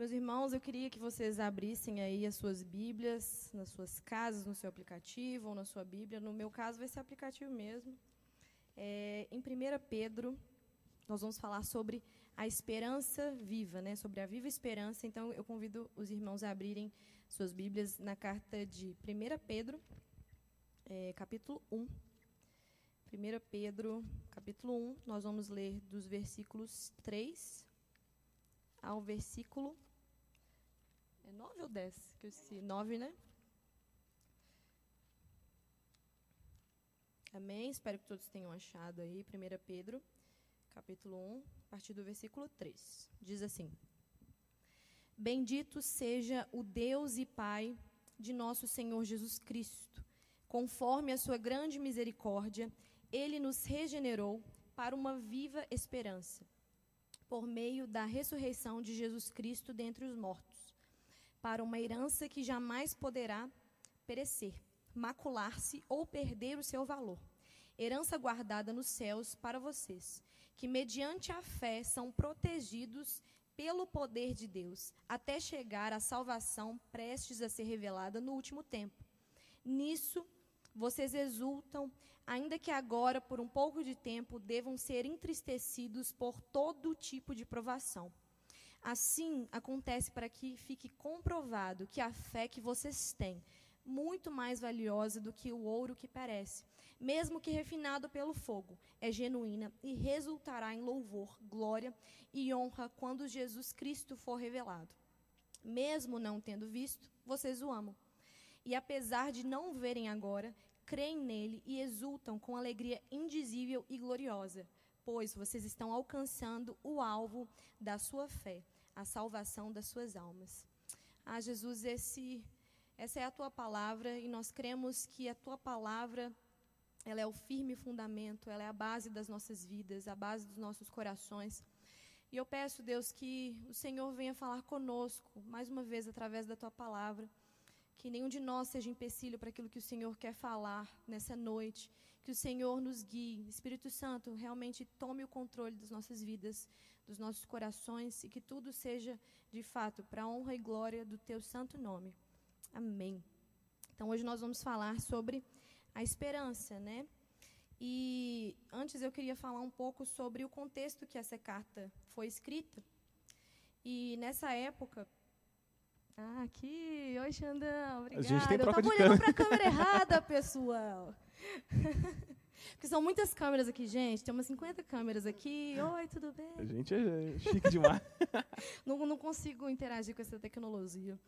Meus irmãos, eu queria que vocês abrissem aí as suas Bíblias nas suas casas, no seu aplicativo ou na sua Bíblia. No meu caso, vai ser aplicativo mesmo. É, em 1 Pedro, nós vamos falar sobre a esperança viva, né? sobre a viva esperança. Então, eu convido os irmãos a abrirem suas Bíblias na carta de 1 Pedro, é, capítulo 1. 1 Pedro, capítulo 1, nós vamos ler dos versículos 3 ao versículo é 9 ou 10? Que eu esqueci. 9, né? Amém? Espero que todos tenham achado aí. 1 Pedro, capítulo 1, a partir do versículo 3. Diz assim: Bendito seja o Deus e Pai de nosso Senhor Jesus Cristo. Conforme a sua grande misericórdia, ele nos regenerou para uma viva esperança, por meio da ressurreição de Jesus Cristo dentre os mortos para uma herança que jamais poderá perecer, macular-se ou perder o seu valor. Herança guardada nos céus para vocês, que mediante a fé são protegidos pelo poder de Deus, até chegar à salvação prestes a ser revelada no último tempo. Nisso vocês exultam, ainda que agora, por um pouco de tempo, devam ser entristecidos por todo tipo de provação Assim acontece para que fique comprovado que a fé que vocês têm, muito mais valiosa do que o ouro que perece, mesmo que refinado pelo fogo, é genuína e resultará em louvor, glória e honra quando Jesus Cristo for revelado. Mesmo não tendo visto, vocês o amam. E apesar de não verem agora, creem nele e exultam com alegria indizível e gloriosa pois vocês estão alcançando o alvo da sua fé, a salvação das suas almas. Ah, Jesus, esse, essa é a tua palavra e nós cremos que a tua palavra ela é o firme fundamento, ela é a base das nossas vidas, a base dos nossos corações. E eu peço, Deus, que o Senhor venha falar conosco, mais uma vez, através da tua palavra. Que nenhum de nós seja empecilho para aquilo que o Senhor quer falar nessa noite que o Senhor nos guie. Espírito Santo, realmente tome o controle das nossas vidas, dos nossos corações e que tudo seja, de fato, para a honra e glória do teu santo nome. Amém. Então, hoje nós vamos falar sobre a esperança, né? E antes eu queria falar um pouco sobre o contexto que essa carta foi escrita. E nessa época. Ah, aqui. Oi, Xandão. Obrigada. A gente tem troca eu estava olhando para a câmera errada, pessoal. Porque são muitas câmeras aqui, gente. Tem umas 50 câmeras aqui. Oi, tudo bem? A gente é chique demais. não, não consigo interagir com essa tecnologia.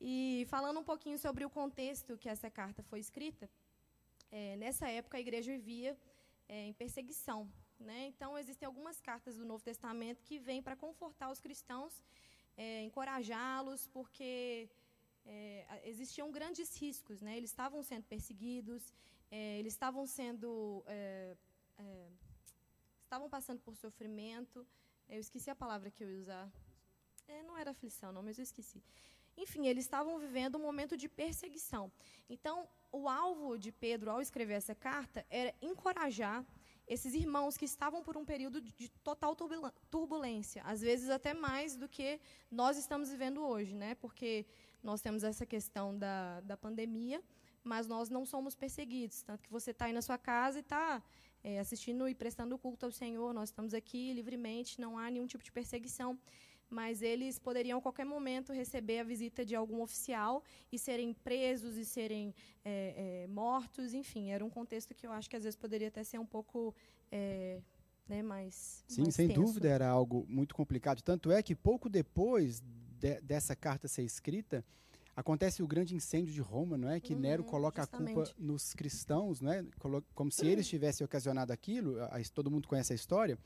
E falando um pouquinho sobre o contexto que essa carta foi escrita, é, nessa época a igreja vivia é, em perseguição. Né? Então, existem algumas cartas do Novo Testamento que vêm para confortar os cristãos, é, encorajá-los, porque é, existiam grandes riscos. Né? Eles estavam sendo perseguidos, é, eles estavam sendo. É, é, estavam passando por sofrimento. Eu esqueci a palavra que eu ia usar. É, não era aflição, não, mas eu esqueci. Enfim, eles estavam vivendo um momento de perseguição. Então, o alvo de Pedro, ao escrever essa carta, era encorajar esses irmãos que estavam por um período de total turbulência, às vezes até mais do que nós estamos vivendo hoje, né? Porque nós temos essa questão da, da pandemia, mas nós não somos perseguidos. Tanto que você está aí na sua casa e está é, assistindo e prestando culto ao Senhor, nós estamos aqui livremente, não há nenhum tipo de perseguição. Mas eles poderiam a qualquer momento receber a visita de algum oficial e serem presos e serem é, é, mortos, enfim, era um contexto que eu acho que às vezes poderia até ser um pouco é, né, mais. Sim, mais sem tenso. dúvida era algo muito complicado. Tanto é que pouco depois de, dessa carta ser escrita, acontece o grande incêndio de Roma, não é? Que uhum, Nero coloca justamente. a culpa nos cristãos, não é? Como se eles tivessem ocasionado aquilo. Todo mundo conhece a história.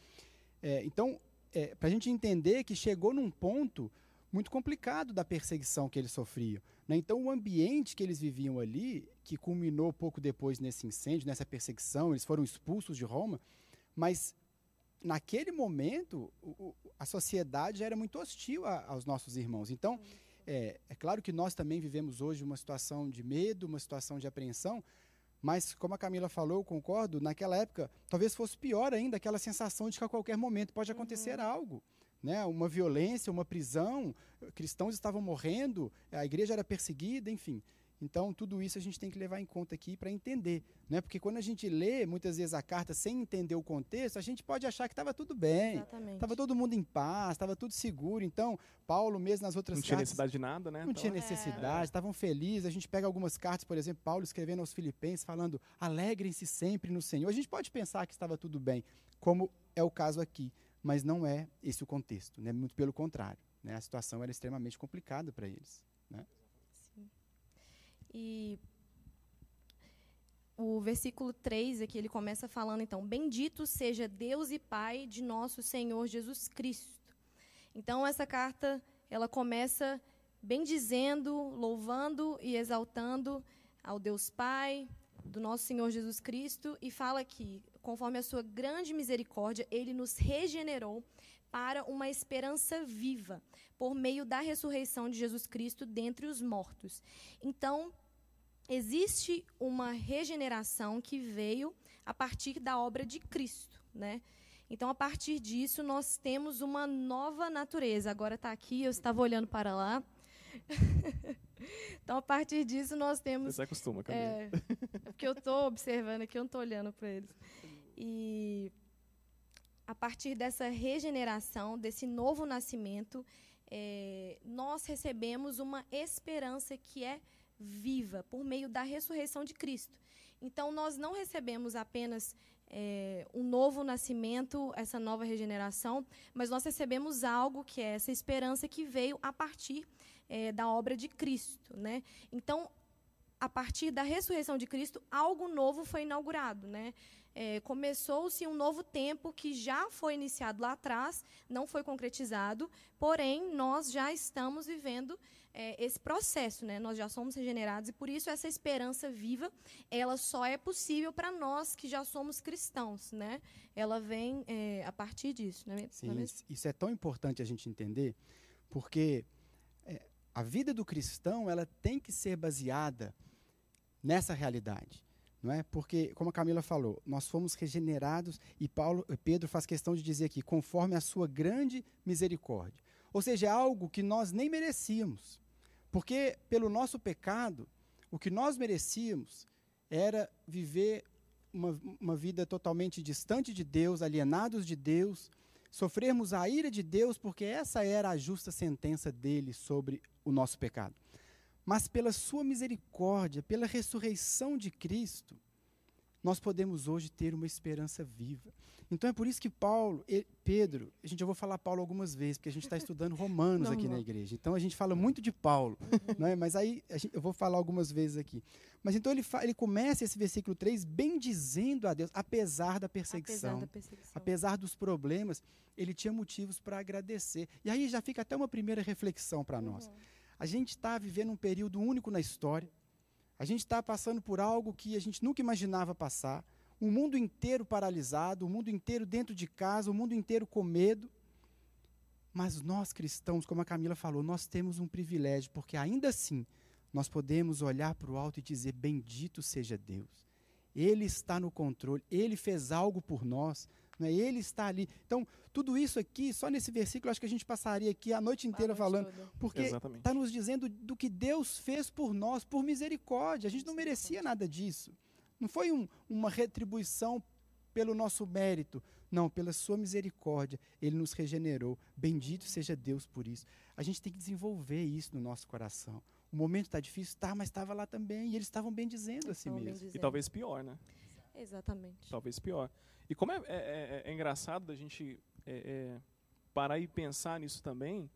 É, então, é, para a gente entender que chegou num ponto muito complicado da perseguição que eles sofriam. Né? Então, o ambiente que eles viviam ali, que culminou pouco depois nesse incêndio, nessa perseguição, eles foram expulsos de Roma, mas naquele momento o, a sociedade era muito hostil a, aos nossos irmãos. Então, é, é claro que nós também vivemos hoje uma situação de medo, uma situação de apreensão, mas, como a Camila falou, eu concordo, naquela época talvez fosse pior ainda aquela sensação de que a qualquer momento pode acontecer uhum. algo. Né? Uma violência, uma prisão, cristãos estavam morrendo, a igreja era perseguida, enfim. Então, tudo isso a gente tem que levar em conta aqui para entender. Né? Porque quando a gente lê, muitas vezes, a carta sem entender o contexto, a gente pode achar que estava tudo bem. Estava todo mundo em paz, estava tudo seguro. Então, Paulo, mesmo nas outras cartas. Não tinha necessidade de nada, né? Não então, tinha necessidade, estavam é. felizes. A gente pega algumas cartas, por exemplo, Paulo escrevendo aos Filipenses, falando: alegrem-se sempre no Senhor. A gente pode pensar que estava tudo bem, como é o caso aqui. Mas não é esse o contexto, né? muito pelo contrário. Né? A situação era extremamente complicada para eles. Né? E o versículo 3 aqui, ele começa falando, então, Bendito seja Deus e Pai de nosso Senhor Jesus Cristo. Então, essa carta, ela começa bendizendo, louvando e exaltando ao Deus Pai, do nosso Senhor Jesus Cristo, e fala que, conforme a sua grande misericórdia, ele nos regenerou para uma esperança viva, por meio da ressurreição de Jesus Cristo dentre os mortos. Então, existe uma regeneração que veio a partir da obra de Cristo, né? Então, a partir disso, nós temos uma nova natureza. Agora está aqui, eu estava olhando para lá. então, a partir disso, nós temos. Você acostuma, Camila. É, porque eu estou observando aqui, eu não estou olhando para eles. E a partir dessa regeneração, desse novo nascimento, é, nós recebemos uma esperança que é viva por meio da ressurreição de Cristo. Então, nós não recebemos apenas é, um novo nascimento, essa nova regeneração, mas nós recebemos algo que é essa esperança que veio a partir é, da obra de Cristo. Né? Então, a partir da ressurreição de Cristo, algo novo foi inaugurado. Né? é, começou-se um novo tempo que já foi iniciado lá atrás, não foi concretizado, porém, nós já estamos vivendo é, esse processo, né? nós já somos regenerados, e por isso essa esperança viva, ela só é possível para nós que já somos cristãos. Né? Ela vem é, a partir disso. Né? Sim, isso é tão importante a gente entender, porque a vida do cristão ela tem que ser baseada nessa realidade não é? Porque, como a Camila falou, nós fomos regenerados e Paulo, Pedro faz questão de dizer aqui, conforme a sua grande misericórdia. Ou seja, é algo que nós nem merecíamos. Porque pelo nosso pecado, o que nós merecíamos era viver uma, uma vida totalmente distante de Deus, alienados de Deus, sofrermos a ira de Deus, porque essa era a justa sentença dele sobre o nosso pecado. Mas pela sua misericórdia, pela ressurreição de Cristo, nós podemos hoje ter uma esperança viva. Então é por isso que Paulo, Pedro, a gente já vou falar Paulo algumas vezes, porque a gente está estudando Romanos não, aqui não. na igreja. Então a gente fala muito de Paulo, uhum. não é? mas aí gente, eu vou falar algumas vezes aqui. Mas então ele, ele começa esse versículo 3 bem dizendo a Deus, apesar da perseguição, apesar, da perseguição. apesar dos problemas, ele tinha motivos para agradecer. E aí já fica até uma primeira reflexão para nós. Uhum. A gente está vivendo um período único na história. A gente está passando por algo que a gente nunca imaginava passar. O mundo inteiro paralisado, o mundo inteiro dentro de casa, o mundo inteiro com medo. Mas nós cristãos, como a Camila falou, nós temos um privilégio, porque ainda assim nós podemos olhar para o alto e dizer: Bendito seja Deus. Ele está no controle, ele fez algo por nós, né? ele está ali. Então, tudo isso aqui, só nesse versículo, acho que a gente passaria aqui a noite inteira falando, porque está nos dizendo do que Deus fez por nós, por misericórdia. A gente não merecia nada disso. Não foi um, uma retribuição pelo nosso mérito, não, pela sua misericórdia, ele nos regenerou. Bendito seja Deus por isso. A gente tem que desenvolver isso no nosso coração. O momento está difícil, tá, mas estava lá também, e eles estavam bem dizendo a si mesmo. E talvez pior, né? Exatamente. Talvez pior. E como é, é, é, é engraçado da gente é, é, parar e pensar nisso também,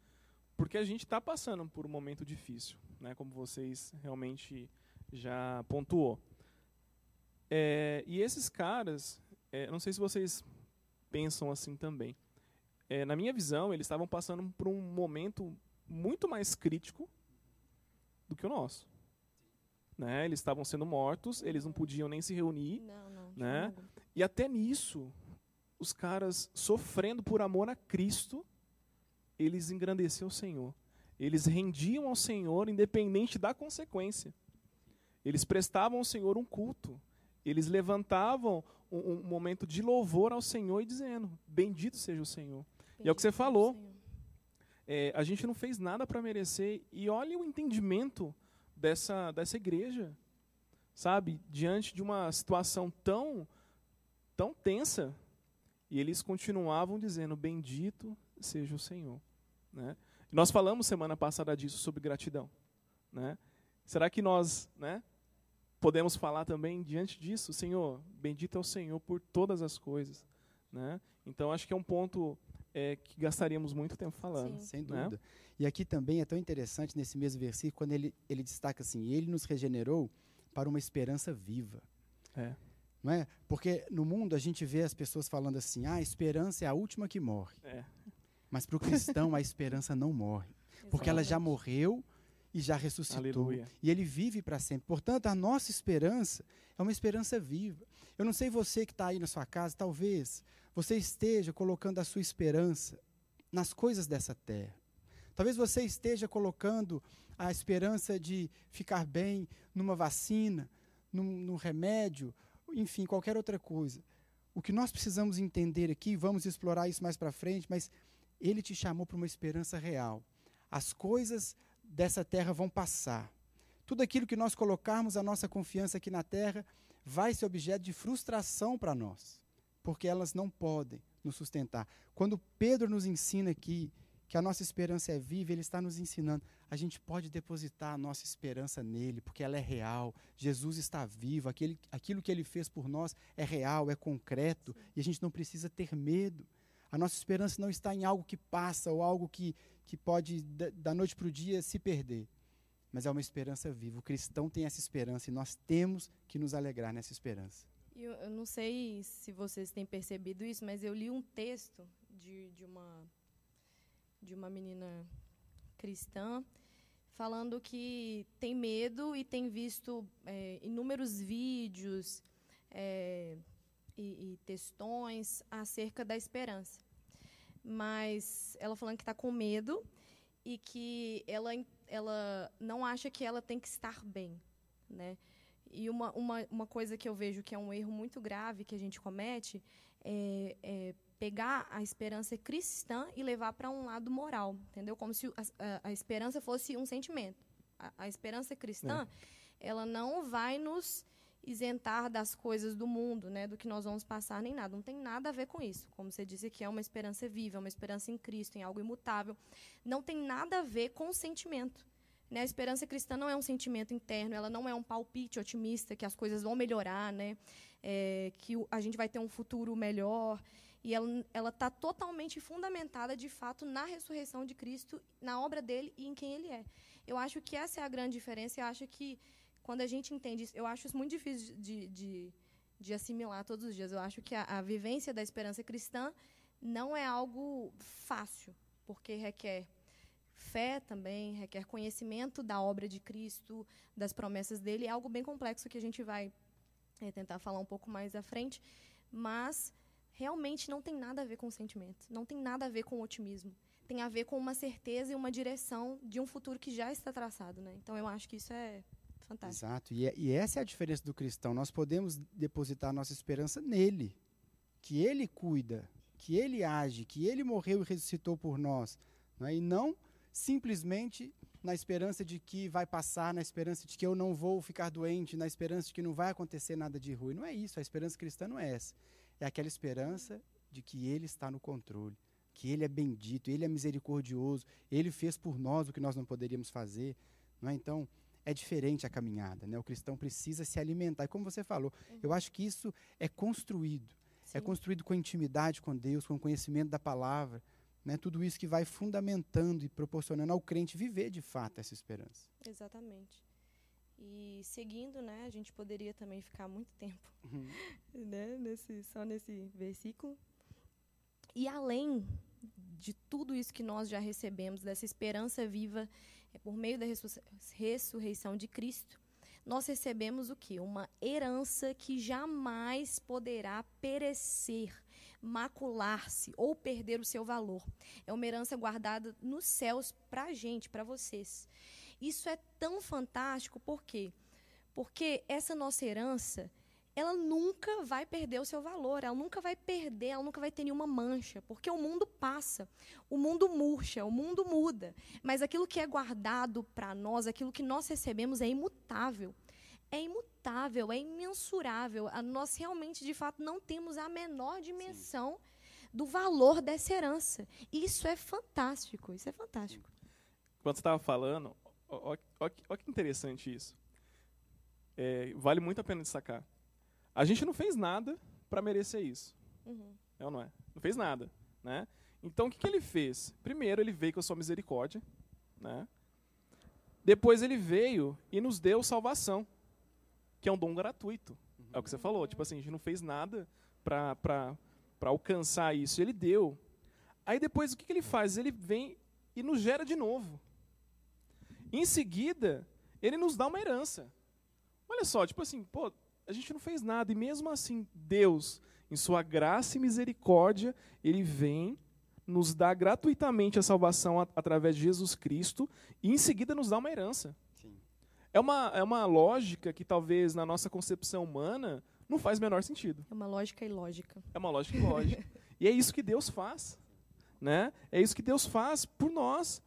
porque a gente está passando por um momento difícil, né, como vocês realmente já pontuou. E esses caras, não sei se vocês pensam assim também. na minha visão, eles estavam passando por um momento muito mais crítico do que o nosso. Né? Eles estavam sendo mortos, eles não podiam nem se reunir. Não, não, né? E até nisso, os caras sofrendo por amor a Cristo, eles engrandeciam o Senhor. Eles rendiam ao Senhor independente da consequência. Eles prestavam ao Senhor um culto. Eles levantavam um, um momento de louvor ao Senhor e dizendo: Bendito seja o Senhor. Bendito e é o que você falou. é, a gente não fez nada para merecer. E olha o entendimento dessa, dessa igreja, sabe? Diante de uma situação tão, tão tensa. E eles continuavam dizendo: Bendito seja o Senhor. Né? Nós falamos semana passada disso sobre gratidão. Né? Será que nós né, podemos falar também diante disso? Senhor, bendito é o Senhor por todas as coisas. Né? Então, acho que é um ponto é, que gastaríamos muito tempo falando. Sim. Sem né? dúvida. Né? E aqui também é tão interessante nesse mesmo versículo, quando ele, ele destaca assim: Ele nos regenerou para uma esperança viva. É. Não é? Porque no mundo a gente vê as pessoas falando assim: ah, a esperança é a última que morre. É. Mas para o cristão a esperança não morre. Porque ela já morreu e já ressuscitou. Aleluia. E ele vive para sempre. Portanto, a nossa esperança é uma esperança viva. Eu não sei você que está aí na sua casa, talvez você esteja colocando a sua esperança nas coisas dessa terra. Talvez você esteja colocando a esperança de ficar bem numa vacina, num, num remédio, enfim, qualquer outra coisa. O que nós precisamos entender aqui, vamos explorar isso mais para frente, mas ele te chamou para uma esperança real. As coisas dessa terra vão passar. Tudo aquilo que nós colocarmos a nossa confiança aqui na terra vai ser objeto de frustração para nós, porque elas não podem nos sustentar. Quando Pedro nos ensina aqui que a nossa esperança é viva, ele está nos ensinando. A gente pode depositar a nossa esperança nele, porque ela é real. Jesus está vivo, aquele, aquilo que ele fez por nós é real, é concreto, e a gente não precisa ter medo. A nossa esperança não está em algo que passa ou algo que, que pode, da noite para o dia, se perder. Mas é uma esperança viva. O cristão tem essa esperança e nós temos que nos alegrar nessa esperança. Eu, eu não sei se vocês têm percebido isso, mas eu li um texto de, de uma de uma menina cristã falando que tem medo e tem visto é, inúmeros vídeos é, e, e, textões acerca da esperança. Mas ela falando que está com medo e que ela, ela não acha que ela tem que estar bem. Né? E uma, uma, uma coisa que eu vejo que é um erro muito grave que a gente comete é, é pegar a esperança cristã e levar para um lado moral, entendeu? Como se a, a, a esperança fosse um sentimento. A, a esperança cristã, é. ela não vai nos isentar das coisas do mundo, né, do que nós vamos passar nem nada. Não tem nada a ver com isso. Como você disse que é uma esperança viva, uma esperança em Cristo, em algo imutável. Não tem nada a ver com o sentimento. Né? A esperança cristã não é um sentimento interno, ela não é um palpite otimista que as coisas vão melhorar, né? É, que a gente vai ter um futuro melhor. E ela está totalmente fundamentada, de fato, na ressurreição de Cristo, na obra dele e em quem ele é. Eu acho que essa é a grande diferença. Eu acho que, quando a gente entende isso, eu acho isso muito difícil de, de, de assimilar todos os dias. Eu acho que a, a vivência da esperança cristã não é algo fácil, porque requer fé também, requer conhecimento da obra de Cristo, das promessas dele. É algo bem complexo que a gente vai é, tentar falar um pouco mais à frente. Mas realmente não tem nada a ver com sentimento, não tem nada a ver com otimismo. Tem a ver com uma certeza e uma direção de um futuro que já está traçado. Né? Então, eu acho que isso é fantástico. Exato. E, é, e essa é a diferença do cristão. Nós podemos depositar nossa esperança nele, que ele cuida, que ele age, que ele morreu e ressuscitou por nós. Não é? E não simplesmente na esperança de que vai passar, na esperança de que eu não vou ficar doente, na esperança de que não vai acontecer nada de ruim. Não é isso. A esperança cristã não é essa é aquela esperança de que Ele está no controle, que Ele é bendito, Ele é misericordioso, Ele fez por nós o que nós não poderíamos fazer. Não é? Então, é diferente a caminhada. Né? O cristão precisa se alimentar. E como você falou, uhum. eu acho que isso é construído. É Sim. É construído com intimidade com Deus, com conhecimento da palavra. Né? Tudo isso que vai fundamentando e proporcionando ao crente viver de fato essa esperança. Exatamente. E seguindo, né, a gente poderia também ficar muito tempo uhum. né, nesse, só nesse versículo. E além de tudo isso que nós já recebemos, dessa esperança viva é, por meio da ressurreição de Cristo, nós recebemos o que? Uma herança que jamais poderá perecer, macular-se ou perder o seu valor. É uma herança guardada nos céus para a gente, para vocês. Isso é tão fantástico, por quê? Porque essa nossa herança, ela nunca vai perder o seu valor, ela nunca vai perder, ela nunca vai ter nenhuma mancha, porque o mundo passa, o mundo murcha, o mundo muda, mas aquilo que é guardado para nós, aquilo que nós recebemos é imutável. É imutável, é imensurável. Nós realmente, de fato, não temos a menor dimensão Sim. do valor dessa herança. Isso é fantástico, isso é fantástico. Quando você estava falando, olha que interessante isso. É, vale muito a pena destacar a gente não fez nada para merecer isso. Uhum. É ou não é? Não fez nada. Né? Então, o que, que ele fez? Primeiro, ele veio com a sua misericórdia. Né? Depois, ele veio e nos deu salvação, que é um dom gratuito. Uhum. É o que você falou. Tipo assim, a gente não fez nada para alcançar isso. Ele deu. Aí, depois, o que, que ele faz? Ele vem e nos gera de novo. Em seguida, ele nos dá uma herança. Olha só, tipo assim, pô, a gente não fez nada. E mesmo assim, Deus, em sua graça e misericórdia, Ele vem, nos dá gratuitamente a salvação at através de Jesus Cristo e em seguida nos dá uma herança. Sim. É, uma, é uma lógica que talvez na nossa concepção humana não faz menor sentido. É uma lógica ilógica. É uma lógica ilógica. e é isso que Deus faz. Né? É isso que Deus faz por nós.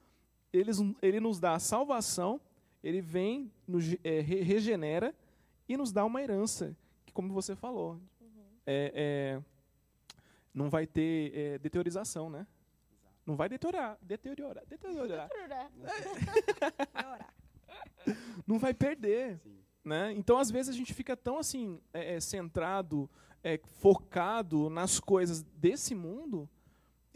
Ele, ele nos dá a salvação, ele vem, nos é, regenera e nos dá uma herança, que, como você falou, uhum. é, é, não vai ter é, deteriorização, né? Exato. Não vai deteriorar. Deteriorar. Deteriorar. não vai perder. Né? Então, às vezes, a gente fica tão assim, é, é, centrado, é, focado nas coisas desse mundo,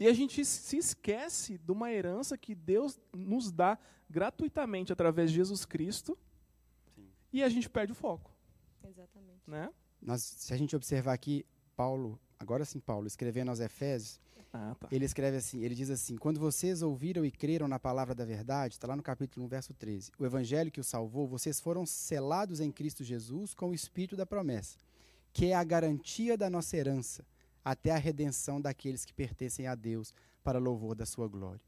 e a gente se esquece de uma herança que Deus nos dá gratuitamente através de Jesus Cristo, Sim. e a gente perde o foco. Exatamente. Né? Nós, se a gente observar aqui, Paulo, agora sim, Paulo, escrevendo aos Efésios, ah, tá. ele escreve assim, ele diz assim, quando vocês ouviram e creram na palavra da verdade, está lá no capítulo 1, verso 13, o evangelho que o salvou, vocês foram selados em Cristo Jesus com o Espírito da promessa, que é a garantia da nossa herança, até a redenção daqueles que pertencem a Deus, para louvor da sua glória.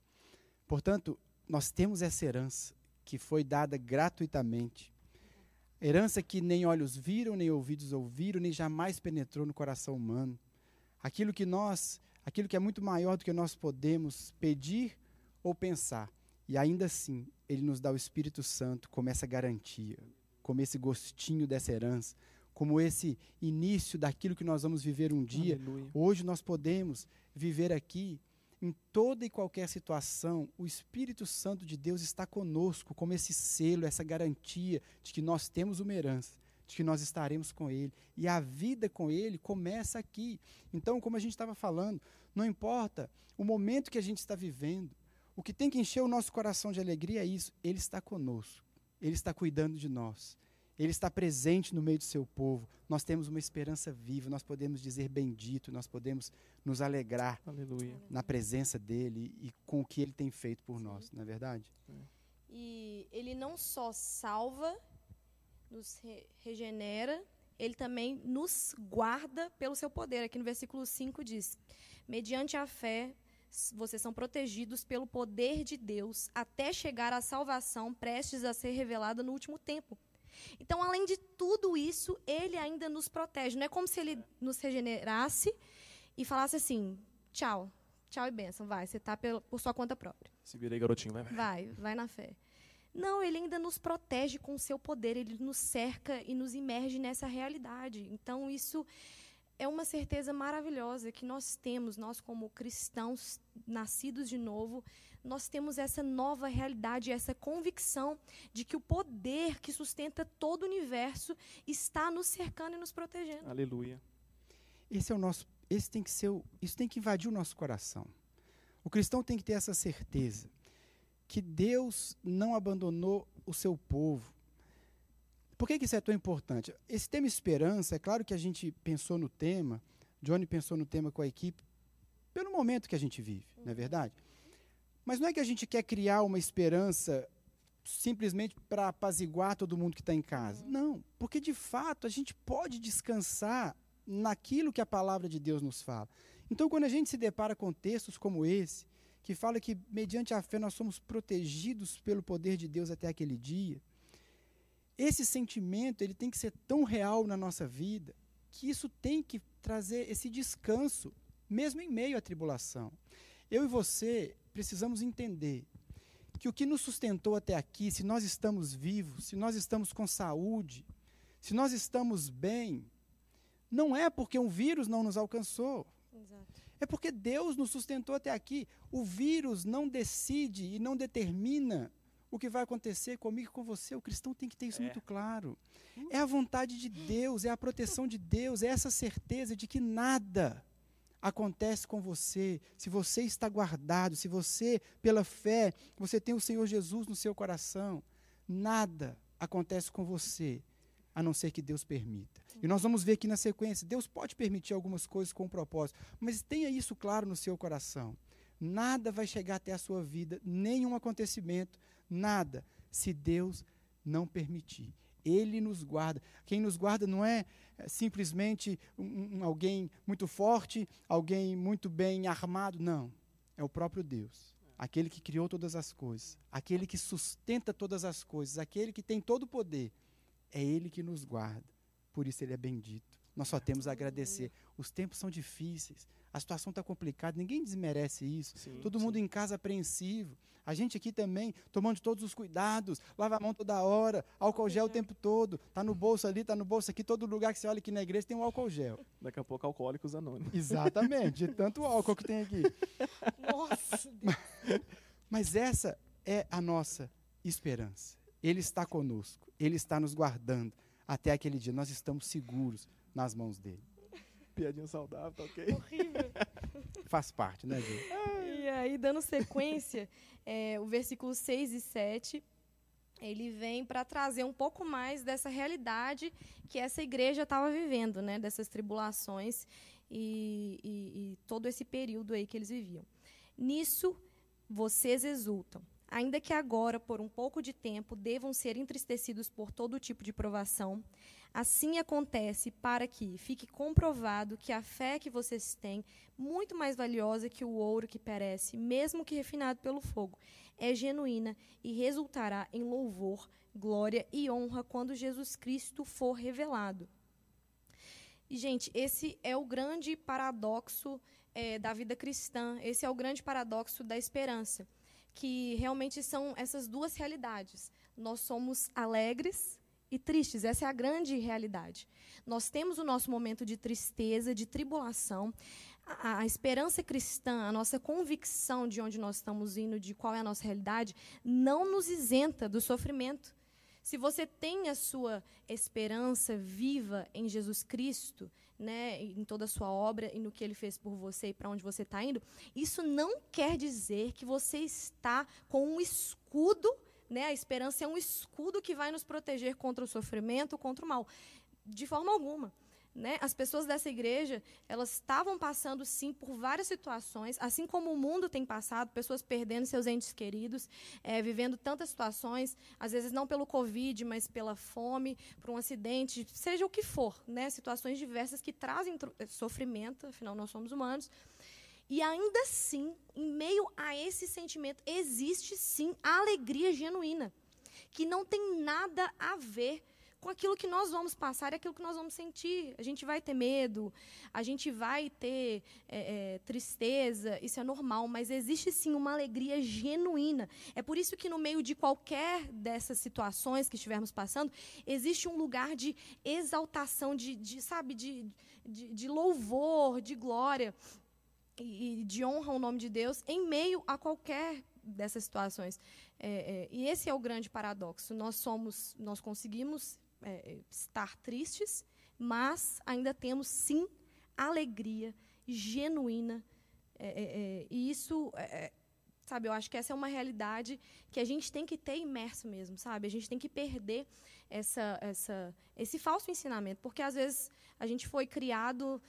Portanto, nós temos essa herança que foi dada gratuitamente Herança que nem olhos viram, nem ouvidos ouviram, nem jamais penetrou no coração humano. Aquilo que nós, aquilo que é muito maior do que nós podemos pedir ou pensar. E ainda assim, ele nos dá o Espírito Santo como essa garantia, como esse gostinho dessa herança, como esse início daquilo que nós vamos viver um dia. Aleluia. Hoje nós podemos viver aqui em toda e qualquer situação, o Espírito Santo de Deus está conosco, como esse selo, essa garantia de que nós temos uma herança, de que nós estaremos com Ele. E a vida com Ele começa aqui. Então, como a gente estava falando, não importa o momento que a gente está vivendo, o que tem que encher o nosso coração de alegria é isso: Ele está conosco, Ele está cuidando de nós. Ele está presente no meio do seu povo. Nós temos uma esperança viva, nós podemos dizer bendito, nós podemos nos alegrar Aleluia. na presença dele e com o que ele tem feito por Sim. nós, não é verdade? É. E ele não só salva, nos re regenera, ele também nos guarda pelo seu poder. Aqui no versículo 5 diz: Mediante a fé, vocês são protegidos pelo poder de Deus até chegar à salvação prestes a ser revelada no último tempo. Então, além de tudo isso, ele ainda nos protege. Não é como se ele nos regenerasse e falasse assim: tchau, tchau e benção, vai, você está por sua conta própria. Se vira aí, garotinho, vai. Vai, vai na fé. Não, ele ainda nos protege com o seu poder, ele nos cerca e nos imerge nessa realidade. Então, isso é uma certeza maravilhosa que nós temos, nós como cristãos nascidos de novo, nós temos essa nova realidade, essa convicção de que o poder que sustenta todo o universo está nos cercando e nos protegendo. Aleluia. Esse é o nosso, esse tem que ser, o, isso tem que invadir o nosso coração. O cristão tem que ter essa certeza que Deus não abandonou o seu povo. Por que, que isso é tão importante? Esse tema esperança, é claro que a gente pensou no tema, Johnny pensou no tema com a equipe, pelo momento que a gente vive, não é verdade? Mas não é que a gente quer criar uma esperança simplesmente para apaziguar todo mundo que está em casa. Não, porque de fato a gente pode descansar naquilo que a palavra de Deus nos fala. Então, quando a gente se depara com textos como esse, que fala que mediante a fé nós somos protegidos pelo poder de Deus até aquele dia, esse sentimento ele tem que ser tão real na nossa vida que isso tem que trazer esse descanso, mesmo em meio à tribulação. Eu e você precisamos entender que o que nos sustentou até aqui, se nós estamos vivos, se nós estamos com saúde, se nós estamos bem, não é porque um vírus não nos alcançou. Exato. É porque Deus nos sustentou até aqui. O vírus não decide e não determina o que vai acontecer comigo e com você. O cristão tem que ter isso é. muito claro. É a vontade de Deus, é a proteção de Deus, é essa certeza de que nada acontece com você se você está guardado, se você, pela fé, você tem o Senhor Jesus no seu coração. Nada acontece com você a não ser que Deus permita. E nós vamos ver aqui na sequência, Deus pode permitir algumas coisas com um propósito, mas tenha isso claro no seu coração. Nada vai chegar até a sua vida, nenhum acontecimento, nada, se Deus não permitir. Ele nos guarda. Quem nos guarda não é, é simplesmente um, um, alguém muito forte, alguém muito bem armado, não. É o próprio Deus. Aquele que criou todas as coisas, aquele que sustenta todas as coisas, aquele que tem todo o poder. É Ele que nos guarda. Por isso Ele é bendito. Nós só temos a agradecer. Os tempos são difíceis, a situação está complicada, ninguém desmerece isso. Sim, Todo sim. mundo em casa apreensivo. A gente aqui também, tomando todos os cuidados, lava a mão toda hora, álcool gel o tempo todo, tá no bolso ali, tá no bolso aqui, todo lugar que você olha aqui na igreja tem um álcool gel. Daqui a pouco alcoólicos anônimos. Exatamente, de tanto álcool que tem aqui. Nossa! Mas essa é a nossa esperança. Ele está conosco, ele está nos guardando até aquele dia. Nós estamos seguros nas mãos dele. Piadinha saudável, tá ok? Horrível. Faz parte, né, Ju? E aí, dando sequência, é, o versículo 6 e 7, ele vem para trazer um pouco mais dessa realidade que essa igreja estava vivendo, né? Dessas tribulações e, e, e todo esse período aí que eles viviam. Nisso, vocês exultam ainda que agora, por um pouco de tempo, devam ser entristecidos por todo tipo de provação, assim acontece para que fique comprovado que a fé que vocês têm, muito mais valiosa que o ouro que perece, mesmo que refinado pelo fogo, é genuína e resultará em louvor, glória e honra quando Jesus Cristo for revelado. E, gente, esse é o grande paradoxo é, da vida cristã, esse é o grande paradoxo da esperança que realmente são essas duas realidades. Nós somos alegres e tristes, essa é a grande realidade. Nós temos o nosso momento de tristeza, de tribulação. A, a, esperança cristã, a nossa convicção de onde nós estamos indo, de qual é a nossa realidade, não nos isenta do sofrimento. Se você tem a sua esperança viva em Jesus Cristo, né, em toda a sua obra e no que ele fez por você e para onde você está indo, isso não quer dizer que você está com um escudo, né, a esperança é um escudo que vai nos proteger contra o sofrimento, contra o mal. De forma alguma. Né? As pessoas dessa igreja, elas estavam passando, sim, por várias situações, assim como o mundo tem passado, pessoas perdendo seus entes queridos, é, vivendo tantas situações, às vezes não pelo Covid, mas pela fome, por um acidente, seja o que for, né? situações diversas que trazem eh, sofrimento, afinal nós somos humanos. E ainda assim, em meio a esse sentimento, existe sim a alegria genuína, que não tem nada a ver com aquilo que nós vamos passar e aquilo que nós vamos sentir. A gente vai ter medo, a gente vai ter é, é, tristeza, isso é normal, mas existe sim uma alegria genuína. É por isso que no meio de qualquer dessas situações que estivermos passando, existe um lugar de exaltação, de, de sabe, de, de, de louvor, de glória e, de honra ao nome de Deus em meio a qualquer dessas situações. É, é, e esse é o grande paradoxo. Nós somos, nós conseguimos é, estar tristes, mas ainda temos sim alegria genuína. É, é, é e isso, sabe, eu acho que essa é uma realidade que a gente tem que ter imerso mesmo, sabe? A gente tem que perder essa, essa, esse falso ensinamento, porque às vezes a gente foi criado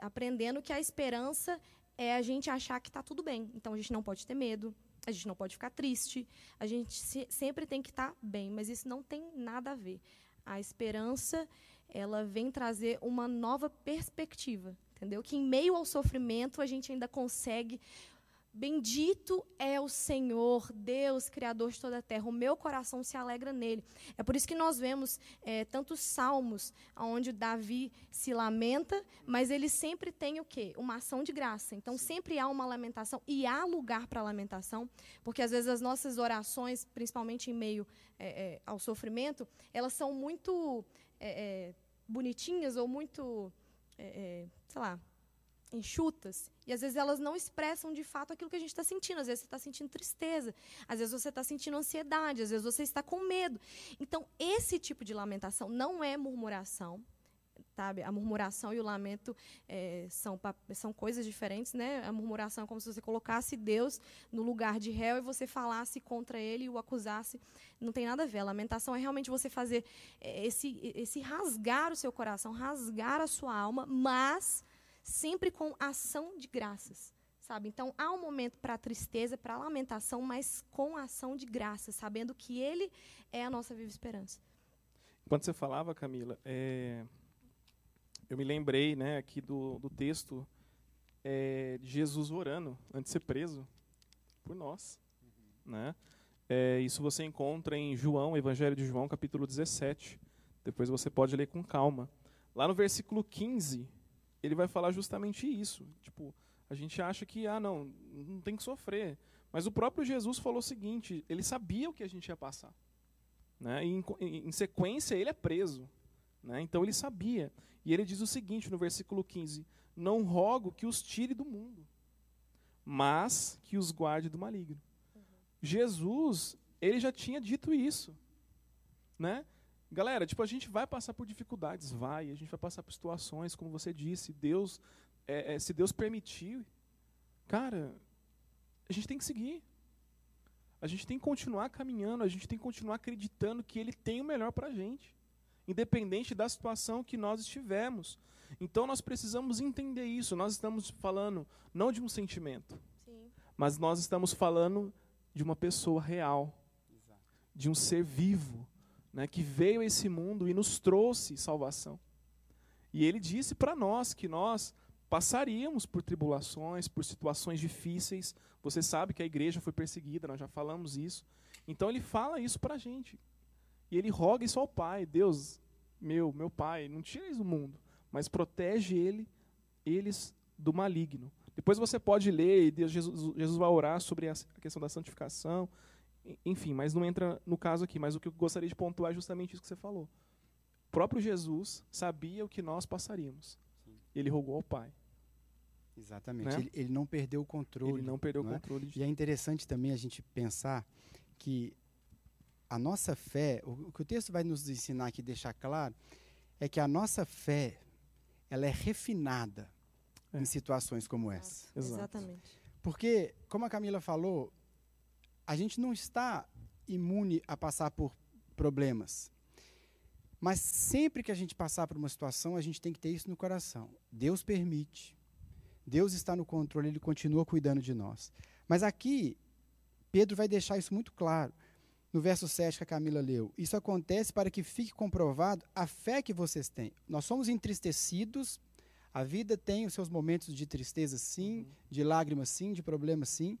aprendendo que a esperança é a gente achar que está tudo bem. Então a gente não pode ter medo, a gente não pode ficar triste, a gente se, sempre tem que estar tá bem, mas isso não tem nada a ver. A esperança, ela vem trazer uma nova perspectiva, entendeu? Que em meio ao sofrimento a gente ainda consegue Bendito é o Senhor, Deus, Criador de toda a terra. O meu coração se alegra nele. É por isso que nós vemos é, tantos salmos onde Davi se lamenta, mas ele sempre tem o quê? Uma ação de graça. Então sempre há uma lamentação e há lugar para lamentação, porque às vezes as nossas orações, principalmente em meio é, é, ao sofrimento, elas são muito é, é, bonitinhas ou muito, é, sei lá, enxutas. E às vezes elas não expressam de fato aquilo que a gente está sentindo. Às vezes você está sentindo tristeza, às vezes você está sentindo ansiedade, às vezes você está com medo. Então, esse tipo de lamentação não é murmuração. Sabe? A murmuração e o lamento é, são, são coisas diferentes. Né? A murmuração é como se você colocasse Deus no lugar de réu e você falasse contra ele e o acusasse. Não tem nada a ver. A lamentação é realmente você fazer é, esse, esse rasgar o seu coração, rasgar a sua alma, mas sempre com ação de graças, sabe? Então há um momento para tristeza, para lamentação, mas com ação de graças, sabendo que Ele é a nossa viva esperança. Enquanto você falava, Camila, é, eu me lembrei, né, aqui do, do texto é, de Jesus orando antes de ser preso por nós, uhum. né? É, isso você encontra em João, Evangelho de João, capítulo 17. Depois você pode ler com calma. Lá no versículo 15, ele vai falar justamente isso. Tipo, a gente acha que, ah, não, não tem que sofrer. Mas o próprio Jesus falou o seguinte: ele sabia o que a gente ia passar. Né? E em, em sequência, ele é preso. Né? Então ele sabia. E ele diz o seguinte no versículo 15: Não rogo que os tire do mundo, mas que os guarde do maligno. Uhum. Jesus, ele já tinha dito isso. Né? Galera, tipo, a gente vai passar por dificuldades, vai, a gente vai passar por situações, como você disse, Deus, é, é, se Deus permitir, cara, a gente tem que seguir. A gente tem que continuar caminhando, a gente tem que continuar acreditando que Ele tem o melhor para a gente, independente da situação que nós estivermos. Então nós precisamos entender isso. Nós estamos falando não de um sentimento, Sim. mas nós estamos falando de uma pessoa real, Exato. de um ser vivo né, que veio a esse mundo e nos trouxe salvação. E ele disse para nós que nós passaríamos por tribulações, por situações difíceis. Você sabe que a igreja foi perseguida, nós já falamos isso. Então ele fala isso para a gente. E ele roga isso ao Pai: Deus, meu, meu Pai, não tira eles do mundo, mas protege ele, eles do maligno. Depois você pode ler, e Jesus, Jesus vai orar sobre a questão da santificação, enfim, mas não entra no caso aqui. Mas o que eu gostaria de pontuar é justamente isso que você falou. O próprio Jesus sabia o que nós passaríamos. Sim. Ele rogou ao Pai. Exatamente. Né? Ele, ele, não perdeu o controle. Ele não perdeu não o é? controle. De... E é interessante também a gente pensar que a nossa fé, o, o que o texto vai nos ensinar aqui, deixar claro, é que a nossa fé, ela é refinada é. em situações como essa. Exatamente. Porque, como a Camila falou, a gente não está imune a passar por problemas. Mas sempre que a gente passar por uma situação, a gente tem que ter isso no coração. Deus permite. Deus está no controle, ele continua cuidando de nós. Mas aqui, Pedro vai deixar isso muito claro. No verso 7 que a Camila leu. Isso acontece para que fique comprovado a fé que vocês têm. Nós somos entristecidos, a vida tem os seus momentos de tristeza, sim, uhum. de lágrimas, sim, de problemas, sim.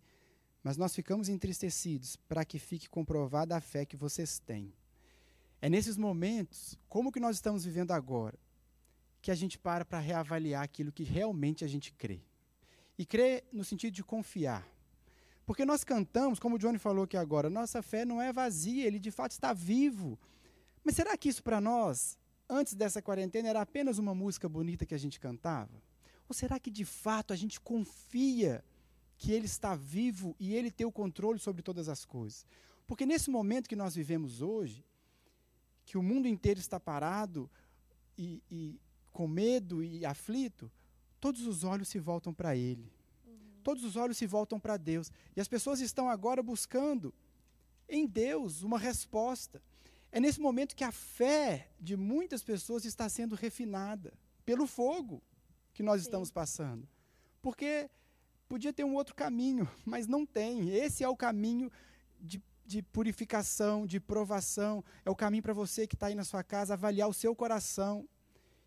Mas nós ficamos entristecidos para que fique comprovada a fé que vocês têm. É nesses momentos, como que nós estamos vivendo agora, que a gente para para reavaliar aquilo que realmente a gente crê. E crê no sentido de confiar. Porque nós cantamos, como o Johnny falou aqui agora, nossa fé não é vazia, ele de fato está vivo. Mas será que isso para nós, antes dessa quarentena, era apenas uma música bonita que a gente cantava? Ou será que de fato a gente confia que Ele está vivo e Ele tem o controle sobre todas as coisas. Porque nesse momento que nós vivemos hoje, que o mundo inteiro está parado e, e com medo e aflito, todos os olhos se voltam para Ele. Uhum. Todos os olhos se voltam para Deus. E as pessoas estão agora buscando em Deus uma resposta. É nesse momento que a fé de muitas pessoas está sendo refinada pelo fogo que nós Sim. estamos passando. Porque Podia ter um outro caminho, mas não tem. Esse é o caminho de, de purificação, de provação. É o caminho para você que está aí na sua casa avaliar o seu coração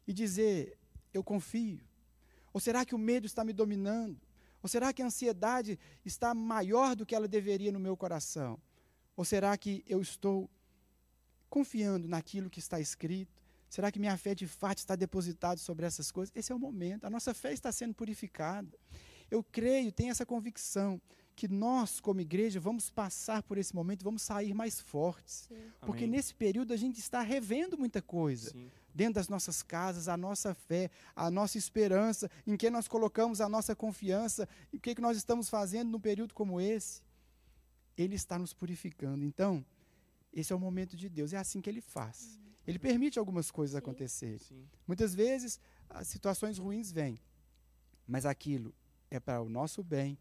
e dizer: Eu confio. Ou será que o medo está me dominando? Ou será que a ansiedade está maior do que ela deveria no meu coração? Ou será que eu estou confiando naquilo que está escrito? Será que minha fé de fato está depositada sobre essas coisas? Esse é o momento. A nossa fé está sendo purificada. Eu creio, tenho essa convicção que nós, como igreja, vamos passar por esse momento, vamos sair mais fortes. Sim. Porque Amém. nesse período a gente está revendo muita coisa. Sim. Dentro das nossas casas, a nossa fé, a nossa esperança, em que nós colocamos a nossa confiança, o que, que nós estamos fazendo num período como esse. Ele está nos purificando. Então, esse é o momento de Deus, é assim que ele faz. Uhum. Ele permite algumas coisas Sim. acontecerem. Muitas vezes, as situações ruins vêm, mas aquilo é para o nosso bem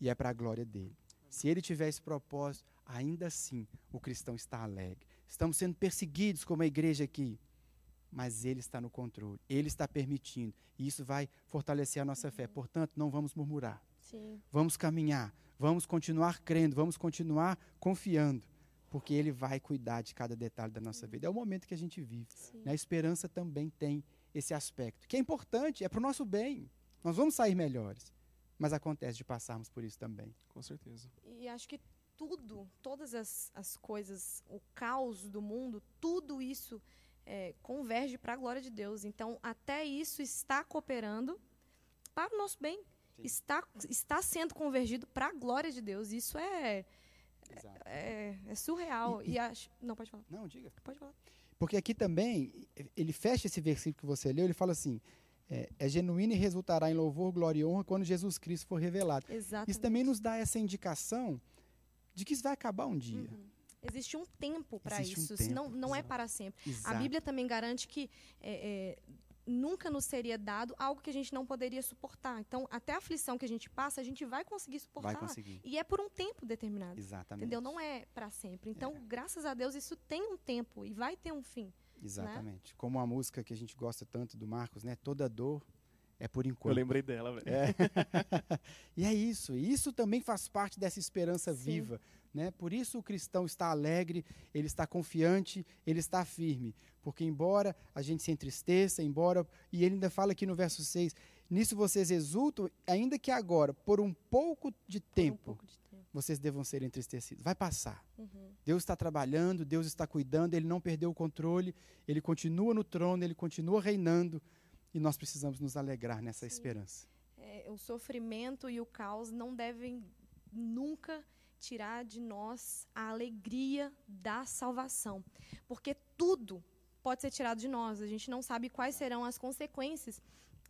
e é para a glória dele. Se ele tiver esse propósito, ainda assim o cristão está alegre. Estamos sendo perseguidos como a igreja aqui, mas ele está no controle, ele está permitindo, e isso vai fortalecer a nossa fé. Portanto, não vamos murmurar. Sim. Vamos caminhar, vamos continuar crendo, vamos continuar confiando, porque ele vai cuidar de cada detalhe da nossa vida. É o momento que a gente vive. Né? A esperança também tem esse aspecto, que é importante, é para o nosso bem. Nós vamos sair melhores. Mas acontece de passarmos por isso também. Com certeza. E acho que tudo, todas as, as coisas, o caos do mundo, tudo isso é, converge para a glória de Deus. Então, até isso está cooperando para o nosso bem. Está, está sendo convergido para a glória de Deus. Isso é, é, é, surreal. E, e, e acho. Não, pode falar. Não, diga. Pode falar. Porque aqui também, ele fecha esse versículo que você leu, ele fala assim: é, é genuína e resultará em louvor, glória e honra quando Jesus Cristo for revelado. Exatamente. Isso também nos dá essa indicação de que isso vai acabar um dia. Uhum. Existe um tempo para isso, um tempo, não, não é para sempre. Exato. A Bíblia também garante que é, é, nunca nos seria dado algo que a gente não poderia suportar. Então, até a aflição que a gente passa, a gente vai conseguir suportar. Vai conseguir. E é por um tempo determinado. Exatamente. Entendeu? Não é para sempre. Então, é. graças a Deus, isso tem um tempo e vai ter um fim. Exatamente. Né? Como a música que a gente gosta tanto do Marcos, né? Toda dor é por enquanto. Eu lembrei dela, velho. É. e é isso. E isso também faz parte dessa esperança Sim. viva. Né? Por isso o cristão está alegre, ele está confiante, ele está firme. Porque, embora a gente se entristeça, embora. E ele ainda fala aqui no verso 6: Nisso vocês exultam, ainda que agora, por um pouco de tempo. Um pouco de vocês devam ser entristecidos. Vai passar. Uhum. Deus está trabalhando, Deus está cuidando, Ele não perdeu o controle, Ele continua no trono, Ele continua reinando e nós precisamos nos alegrar nessa Sim. esperança. É, o sofrimento e o caos não devem nunca tirar de nós a alegria da salvação, porque tudo pode ser tirado de nós. A gente não sabe quais serão as consequências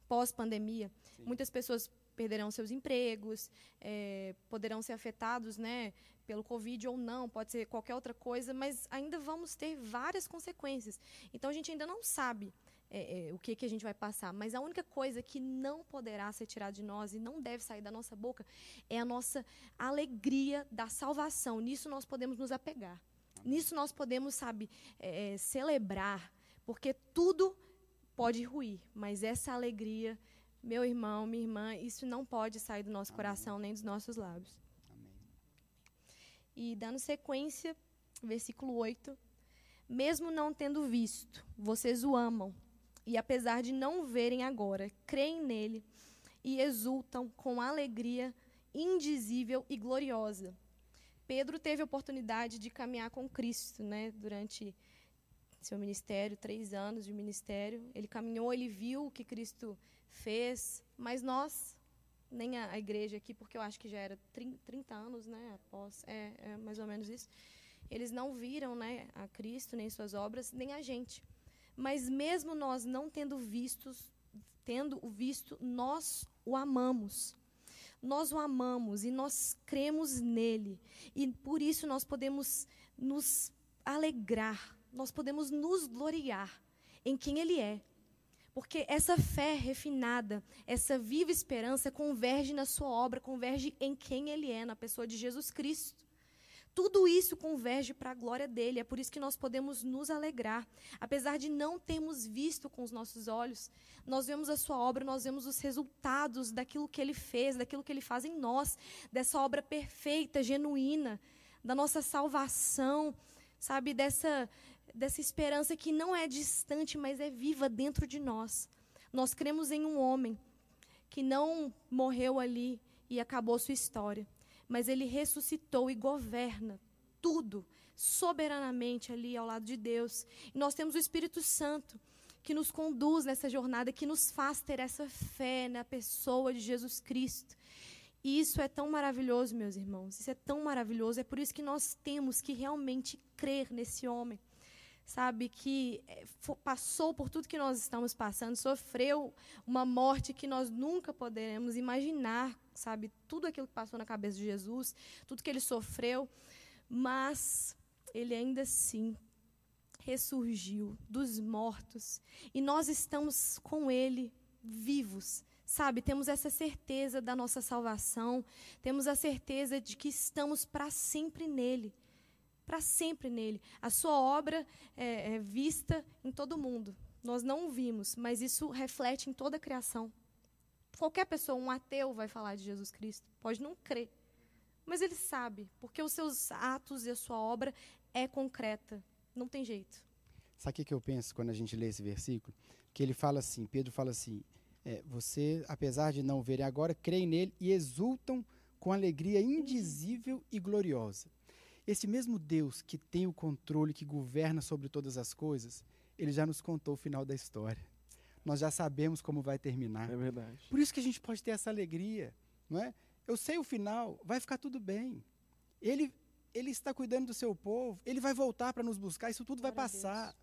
pós-pandemia. Muitas pessoas perderão seus empregos, é, poderão ser afetados né, pelo Covid ou não, pode ser qualquer outra coisa, mas ainda vamos ter várias consequências. Então a gente ainda não sabe é, é, o que, que a gente vai passar, mas a única coisa que não poderá ser tirada de nós e não deve sair da nossa boca é a nossa alegria da salvação. Nisso nós podemos nos apegar. Nisso nós podemos, sabe, é, é, celebrar, porque tudo pode ruir, mas essa alegria meu irmão, minha irmã, isso não pode sair do nosso Amém. coração nem dos nossos lábios. Amém. E dando sequência, versículo 8. Mesmo não tendo visto, vocês o amam, e apesar de não verem agora, creem nele e exultam com alegria indizível e gloriosa. Pedro teve a oportunidade de caminhar com Cristo, né, durante seu ministério, três anos de ministério. Ele caminhou, ele viu o que Cristo fez, mas nós, nem a, a, igreja aqui, porque eu acho que já era 30 anos, né, após, é, é, mais ou menos isso, eles não viram, né, a Cristo, nem suas obras, nem a gente. Mas mesmo nós não tendo vistos, tendo o visto, nós o amamos. Nós o amamos e nós cremos nele. E por isso nós podemos nos alegrar, nós podemos nos gloriar em quem ele é, porque essa fé refinada, essa viva esperança converge na sua obra, converge em quem ele é, na pessoa de Jesus Cristo. Tudo isso converge para a glória dele. É por isso que nós podemos nos alegrar. Apesar de não termos visto com os nossos olhos, nós vemos a sua obra, nós vemos os resultados daquilo que ele fez, daquilo que ele faz em nós, dessa obra perfeita, genuína, da nossa salvação, sabe, dessa dessa esperança que não é distante, mas é viva dentro de nós. Nós cremos em um homem que não morreu ali e acabou sua história. Mas ele ressuscitou e governa tudo soberanamente ali ao lado de Deus. E nós temos o Espírito Santo que nos conduz nessa jornada, que nos faz ter essa fé na pessoa de Jesus Cristo. E isso é tão maravilhoso, meus irmãos. Isso é tão maravilhoso. É por isso que nós temos que realmente crer nesse homem. Sabe, que eh, passou por tudo que nós estamos passando, sofreu uma morte que nós nunca poderemos imaginar, sabe? Tudo aquilo que passou na cabeça de Jesus, tudo que ele sofreu, mas ele ainda assim ressurgiu dos mortos e nós estamos com ele vivos. Sabe, temos essa certeza da nossa salvação, temos a certeza de que estamos para sempre nele. Para sempre nele. A sua obra é, é vista em todo mundo. Nós não o vimos, mas isso reflete em toda a criação. Qualquer pessoa, um ateu, vai falar de Jesus Cristo. Pode não crer. Mas ele sabe, porque os seus atos e a sua obra é concreta. Não tem jeito. Sabe o que eu penso quando a gente lê esse versículo? Que ele fala assim, Pedro fala assim, é, você, apesar de não verem agora, creem nele e exultam com alegria indizível e gloriosa. Esse mesmo Deus que tem o controle, que governa sobre todas as coisas, ele já nos contou o final da história. Nós já sabemos como vai terminar. É verdade. Por isso que a gente pode ter essa alegria, não é? Eu sei o final, vai ficar tudo bem. Ele ele está cuidando do seu povo, ele vai voltar para nos buscar, isso tudo vai passar.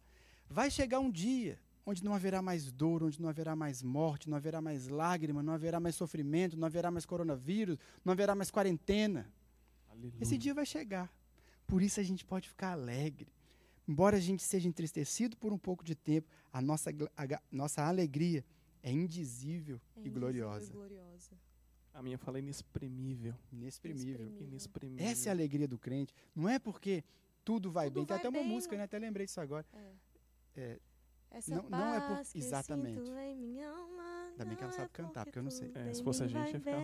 Vai chegar um dia onde não haverá mais dor, onde não haverá mais morte, não haverá mais lágrima, não haverá mais sofrimento, não haverá mais coronavírus, não haverá mais quarentena. Aleluia. Esse dia vai chegar. Por isso a gente pode ficar alegre. Embora a gente seja entristecido por um pouco de tempo, a nossa, a, nossa alegria é indizível, é indizível e gloriosa. E gloriosa. A minha fala é inexprimível. Inexprimível. Inexprimível. Essa é a alegria do crente. Não é porque tudo vai tudo bem. Vai Tem até bem, uma música, né? Até lembrei disso agora. É. É, Essa não, não é por exatamente. Ainda bem que ela sabe é cantar, porque eu não sei. É, se fosse a gente ia ficar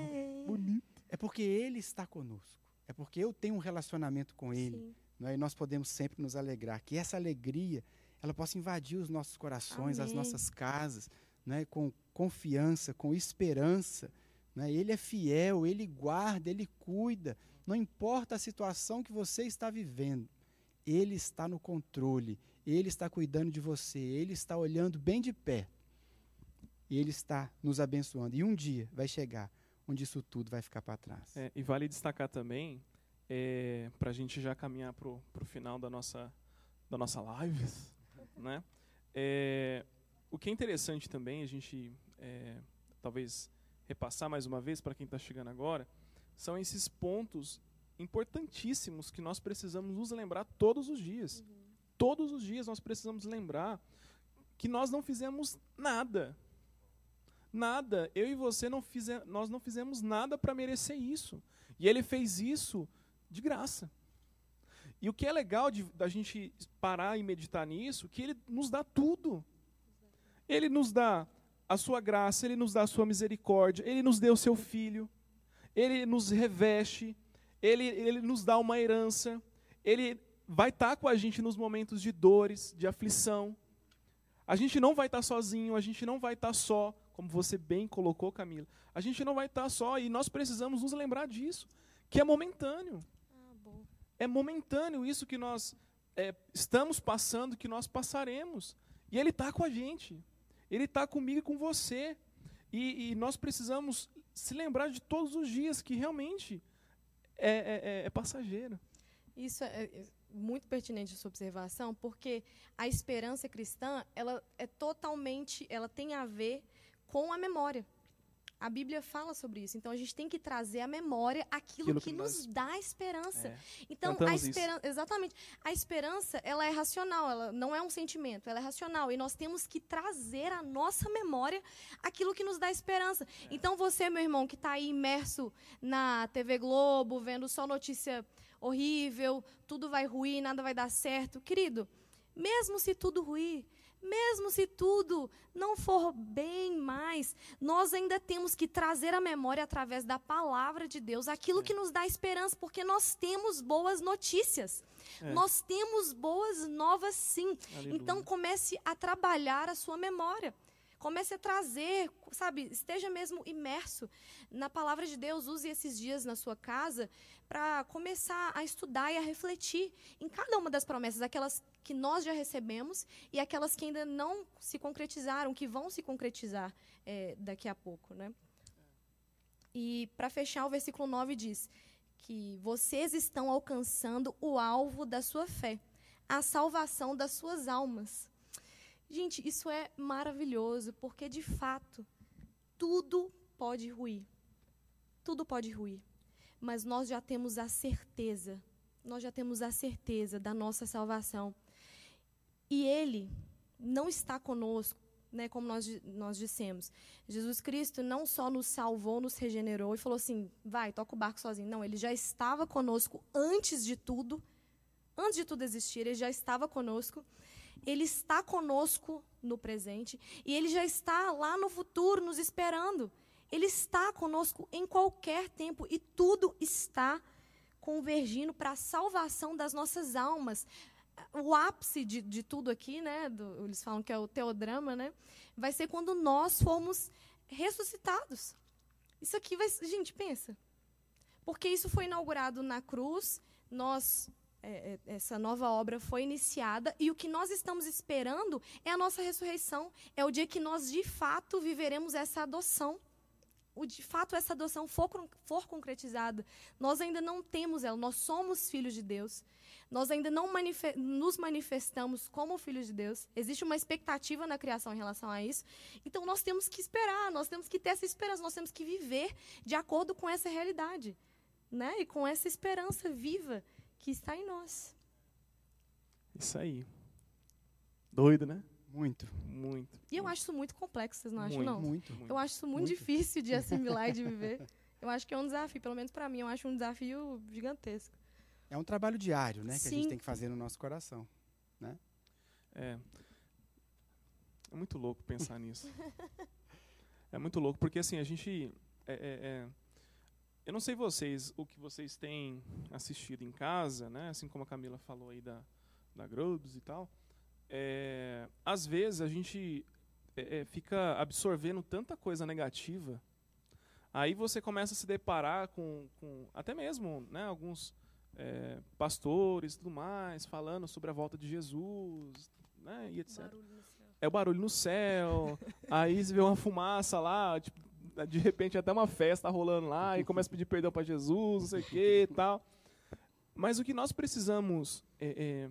bonito. É porque ele está conosco. É porque eu tenho um relacionamento com ele. Não é? E nós podemos sempre nos alegrar. Que essa alegria ela possa invadir os nossos corações, Amém. as nossas casas, é? com confiança, com esperança. é? Ele é fiel, ele guarda, ele cuida. Não importa a situação que você está vivendo, ele está no controle ele está cuidando de você, Ele está olhando bem de pé. E Ele está nos abençoando. E um dia vai chegar onde isso tudo vai ficar para trás. É, e vale destacar também, é, para a gente já caminhar para o final da nossa, da nossa live, né? É, o que é interessante também, a gente é, talvez repassar mais uma vez para quem está chegando agora, são esses pontos importantíssimos que nós precisamos nos lembrar todos os dias. Uhum todos os dias nós precisamos lembrar que nós não fizemos nada. Nada. Eu e você não fizemos, nós não fizemos nada para merecer isso. E ele fez isso de graça. E o que é legal de, da gente parar e meditar nisso, que ele nos dá tudo. Ele nos dá a sua graça, ele nos dá a sua misericórdia, ele nos deu o seu filho, ele nos reveste, ele, ele nos dá uma herança, ele vai estar tá com a gente nos momentos de dores, de aflição. A gente não vai estar tá sozinho, a gente não vai estar tá só, como você bem colocou, Camila. A gente não vai estar só e nós precisamos nos lembrar disso, que é momentâneo. Ah, é momentâneo isso que nós é, estamos passando, que nós passaremos. E Ele está com a gente. Ele está comigo e com você. E, e, nós precisamos se lembrar de todos os dias que realmente é, é, é, é passageiro. Isso é, é muito pertinente a sua observação, porque a esperança cristã, ela é totalmente, ela tem a ver com a memória. A Bíblia fala sobre isso. Então a gente tem que trazer à memória aquilo, aquilo que, que, nos nós... dá esperança. É. Então Cantamos a esperança, exatamente. A esperança, ela é racional, ela não é um sentimento, ela é racional e nós temos que trazer à nossa memória aquilo que nos dá esperança. É. Então você, meu irmão, que está aí imerso na TV Globo, vendo só notícia horrível, tudo vai ruir, nada vai dar certo. Querido, mesmo se tudo ruir, mesmo se tudo não for bem mais, nós ainda temos que trazer à memória, através da palavra de Deus, aquilo é. que nos dá esperança, porque nós temos boas notícias. É. Nós temos boas novas, sim. Aleluia. Então, comece a trabalhar a sua memória. Comece a trazer, sabe, esteja mesmo imerso na palavra de Deus. Use esses dias na sua casa para começar a estudar e a refletir em cada uma das promessas, aquelas que nós já recebemos e aquelas que ainda não se concretizaram, que vão se concretizar é, daqui a pouco. Né? E para fechar, o versículo 9 diz que vocês estão alcançando o alvo da sua fé, a salvação das suas almas. Gente, isso é maravilhoso, porque de fato, tudo pode ruir. Tudo pode ruir. Mas nós já temos a certeza, nós já temos a certeza da nossa salvação. E Ele não está conosco, né, como nós, nós dissemos. Jesus Cristo não só nos salvou, nos regenerou e falou assim: vai, toca o barco sozinho. Não, Ele já estava conosco antes de tudo. Antes de tudo existir, Ele já estava conosco. Ele está conosco no presente e ele já está lá no futuro nos esperando. Ele está conosco em qualquer tempo e tudo está convergindo para a salvação das nossas almas. O ápice de, de tudo aqui, né, do, eles falam que é o teodrama, né, vai ser quando nós formos ressuscitados. Isso aqui vai. Gente, pensa. Porque isso foi inaugurado na cruz, nós é, é, essa nova obra foi iniciada e o que nós estamos esperando é a nossa ressurreição. É o dia que nós de fato viveremos essa adoção. O de fato essa adoção for, for concretizada. Nós ainda não temos ela, nós somos filhos de Deus. Nós ainda não manife nos manifestamos como filhos de Deus. Existe uma expectativa na criação em relação a isso. Então nós temos que esperar, nós temos que ter essa esperança, nós temos que viver de acordo com essa realidade. Né? E com essa esperança viva que está em nós. Isso aí. Doido, né? Muito. Muito. E eu acho isso muito complexo, vocês não acham, muito, não? Muito. Eu acho isso muito, muito, difícil de assimilar e de viver. Eu acho que é um desafio, pelo menos para mim, eu acho um desafio gigantesco. É um trabalho diário, né, Sim. que a gente tem que fazer no nosso coração, né? É. É muito louco pensar nisso. É muito louco, porque assim, a gente. É, é, é eu não sei vocês, o que vocês têm assistido em casa, né? assim como a Camila falou aí da, da Grobes e tal. É, às vezes a gente é, é, fica absorvendo tanta coisa negativa, aí você começa a se deparar com, com até mesmo né, alguns é, pastores e tudo mais, falando sobre a volta de Jesus, né, e etc. É o barulho no céu, aí você vê uma fumaça lá, tipo, de repente até uma festa rolando lá e começa a pedir perdão para Jesus, não sei o que e tal. Mas o que nós precisamos é,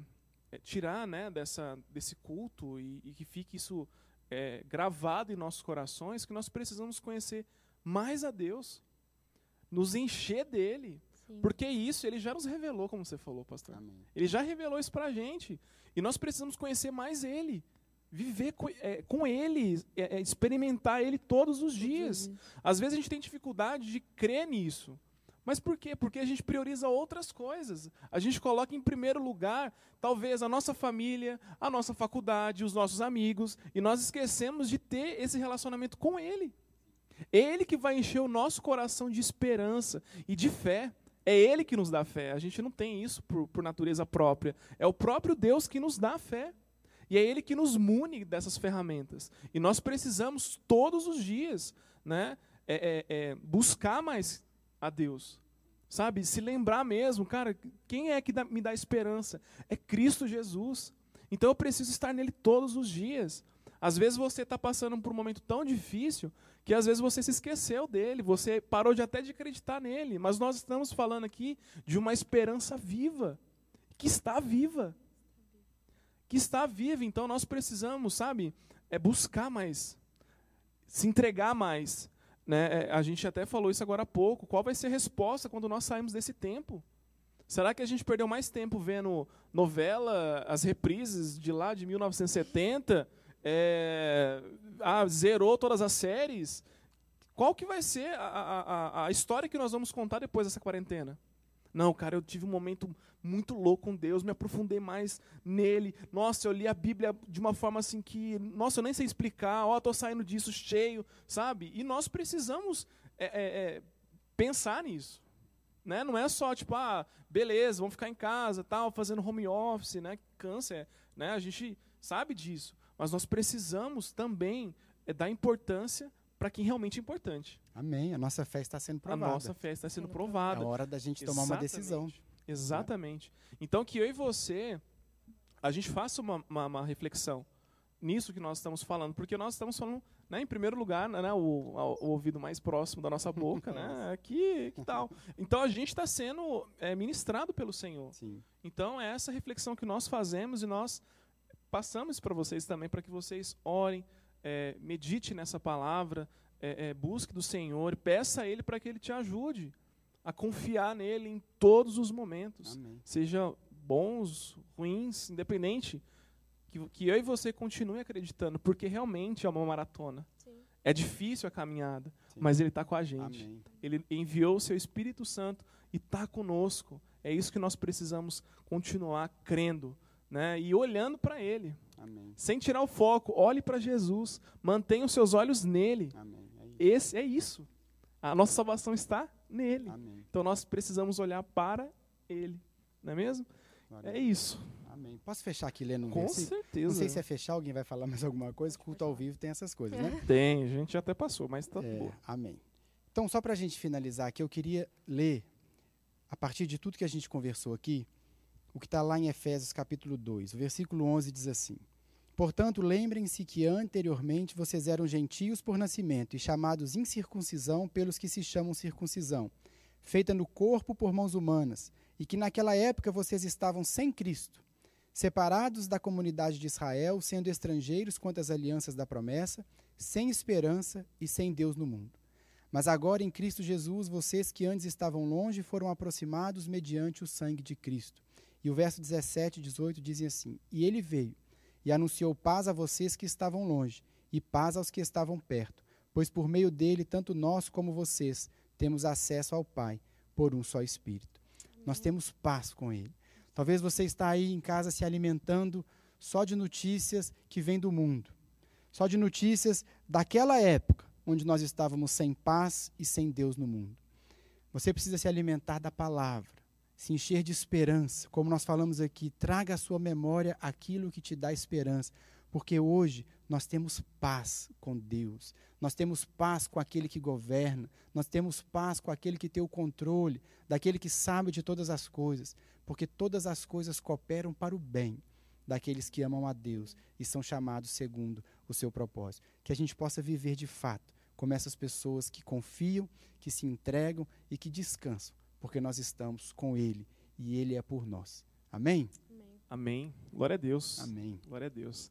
é, é tirar né, dessa, desse culto e, e que fique isso é, gravado em nossos corações, que nós precisamos conhecer mais a Deus, nos encher dele, Sim. porque isso ele já nos revelou, como você falou, pastor. Amém. Ele já revelou isso para a gente e nós precisamos conhecer mais ele viver com, é, com Ele, é, é, experimentar Ele todos os dias. Às vezes a gente tem dificuldade de crer nisso. Mas por quê? Porque a gente prioriza outras coisas. A gente coloca em primeiro lugar, talvez, a nossa família, a nossa faculdade, os nossos amigos, e nós esquecemos de ter esse relacionamento com Ele. Ele que vai encher o nosso coração de esperança e de fé. É Ele que nos dá fé. A gente não tem isso por, por natureza própria. É o próprio Deus que nos dá fé. E é Ele que nos mune dessas ferramentas. E nós precisamos todos os dias né, é, é, é, buscar mais a Deus. Sabe? Se lembrar mesmo, cara, quem é que dá, me dá esperança? É Cristo Jesus. Então eu preciso estar nele todos os dias. Às vezes você está passando por um momento tão difícil que às vezes você se esqueceu dele, você parou de até de acreditar nele. Mas nós estamos falando aqui de uma esperança viva, que está viva que está viva. Então nós precisamos, sabe, é buscar mais, se entregar mais. Né? É, a gente até falou isso agora há pouco. Qual vai ser a resposta quando nós saímos desse tempo? Será que a gente perdeu mais tempo vendo novela, as reprises de lá de 1970? É, ah, zerou todas as séries? Qual que vai ser a, a, a história que nós vamos contar depois dessa quarentena? Não, cara, eu tive um momento muito louco com Deus, me aprofundei mais nele. Nossa, eu li a Bíblia de uma forma assim que, nossa, eu nem sei explicar. Ó, oh, estou saindo disso cheio, sabe? E nós precisamos é, é, é, pensar nisso. Né? Não é só tipo, ah, beleza, vamos ficar em casa, tal, fazendo home office, né? Câncer, né? A gente sabe disso, mas nós precisamos também é dar importância para quem realmente é importante. Amém. A nossa fé está sendo provada. A nossa fé está sendo provada. É a hora da gente tomar Exatamente. uma decisão. Exatamente. Então, que eu e você, a gente faça uma, uma, uma reflexão nisso que nós estamos falando, porque nós estamos falando, né, em primeiro lugar, né, o, o, ouvido mais próximo da nossa boca, né, que, que tal. Então a gente está sendo é, ministrado pelo Senhor. Sim. Então é essa reflexão que nós fazemos e nós passamos para vocês também, para que vocês orem, é, medite nessa palavra, é, é busque do Senhor, peça a Ele para que Ele te ajude a confiar nele em todos os momentos, Amém. seja bons, ruins, independente que, que eu e você continue acreditando, porque realmente é uma maratona. Sim. É difícil a caminhada, Sim. mas Ele está com a gente. Amém. Ele enviou o seu Espírito Santo e está conosco. É isso que nós precisamos continuar crendo né? e olhando para Ele. Amém. Sem tirar o foco, olhe para Jesus, mantenha os seus olhos nele. É Esse é isso. A nossa salvação está nele. Amém. Então nós precisamos olhar para Ele, não é mesmo? Glória é isso. Amém. Posso fechar aqui lendo um Com versículo? certeza. Não sei se é fechar, alguém vai falar mais alguma coisa. Culto ao vivo tem essas coisas, né? Tem, a gente até passou, mas tá é, boa. Amém. Então, só para a gente finalizar aqui, eu queria ler, a partir de tudo que a gente conversou aqui, o que está lá em Efésios capítulo 2. O versículo 11 diz assim: Portanto, lembrem-se que anteriormente vocês eram gentios por nascimento e chamados incircuncisão pelos que se chamam circuncisão, feita no corpo por mãos humanas, e que naquela época vocês estavam sem Cristo separados da comunidade de Israel, sendo estrangeiros quanto às alianças da promessa, sem esperança e sem Deus no mundo. Mas agora em Cristo Jesus, vocês que antes estavam longe foram aproximados mediante o sangue de Cristo. E o verso 17 e 18 dizem assim: E ele veio e anunciou paz a vocês que estavam longe, e paz aos que estavam perto, pois por meio dele, tanto nós como vocês temos acesso ao Pai por um só Espírito. Nós temos paz com ele. Talvez você está aí em casa se alimentando só de notícias que vêm do mundo. Só de notícias daquela época onde nós estávamos sem paz e sem Deus no mundo. Você precisa se alimentar da palavra, se encher de esperança. Como nós falamos aqui, traga à sua memória aquilo que te dá esperança, porque hoje nós temos paz com Deus, nós temos paz com aquele que governa, nós temos paz com aquele que tem o controle, daquele que sabe de todas as coisas. Porque todas as coisas cooperam para o bem daqueles que amam a Deus e são chamados segundo o seu propósito. Que a gente possa viver de fato como essas pessoas que confiam, que se entregam e que descansam, porque nós estamos com Ele e Ele é por nós. Amém? Amém. Glória a Deus. Amém. Glória a Deus.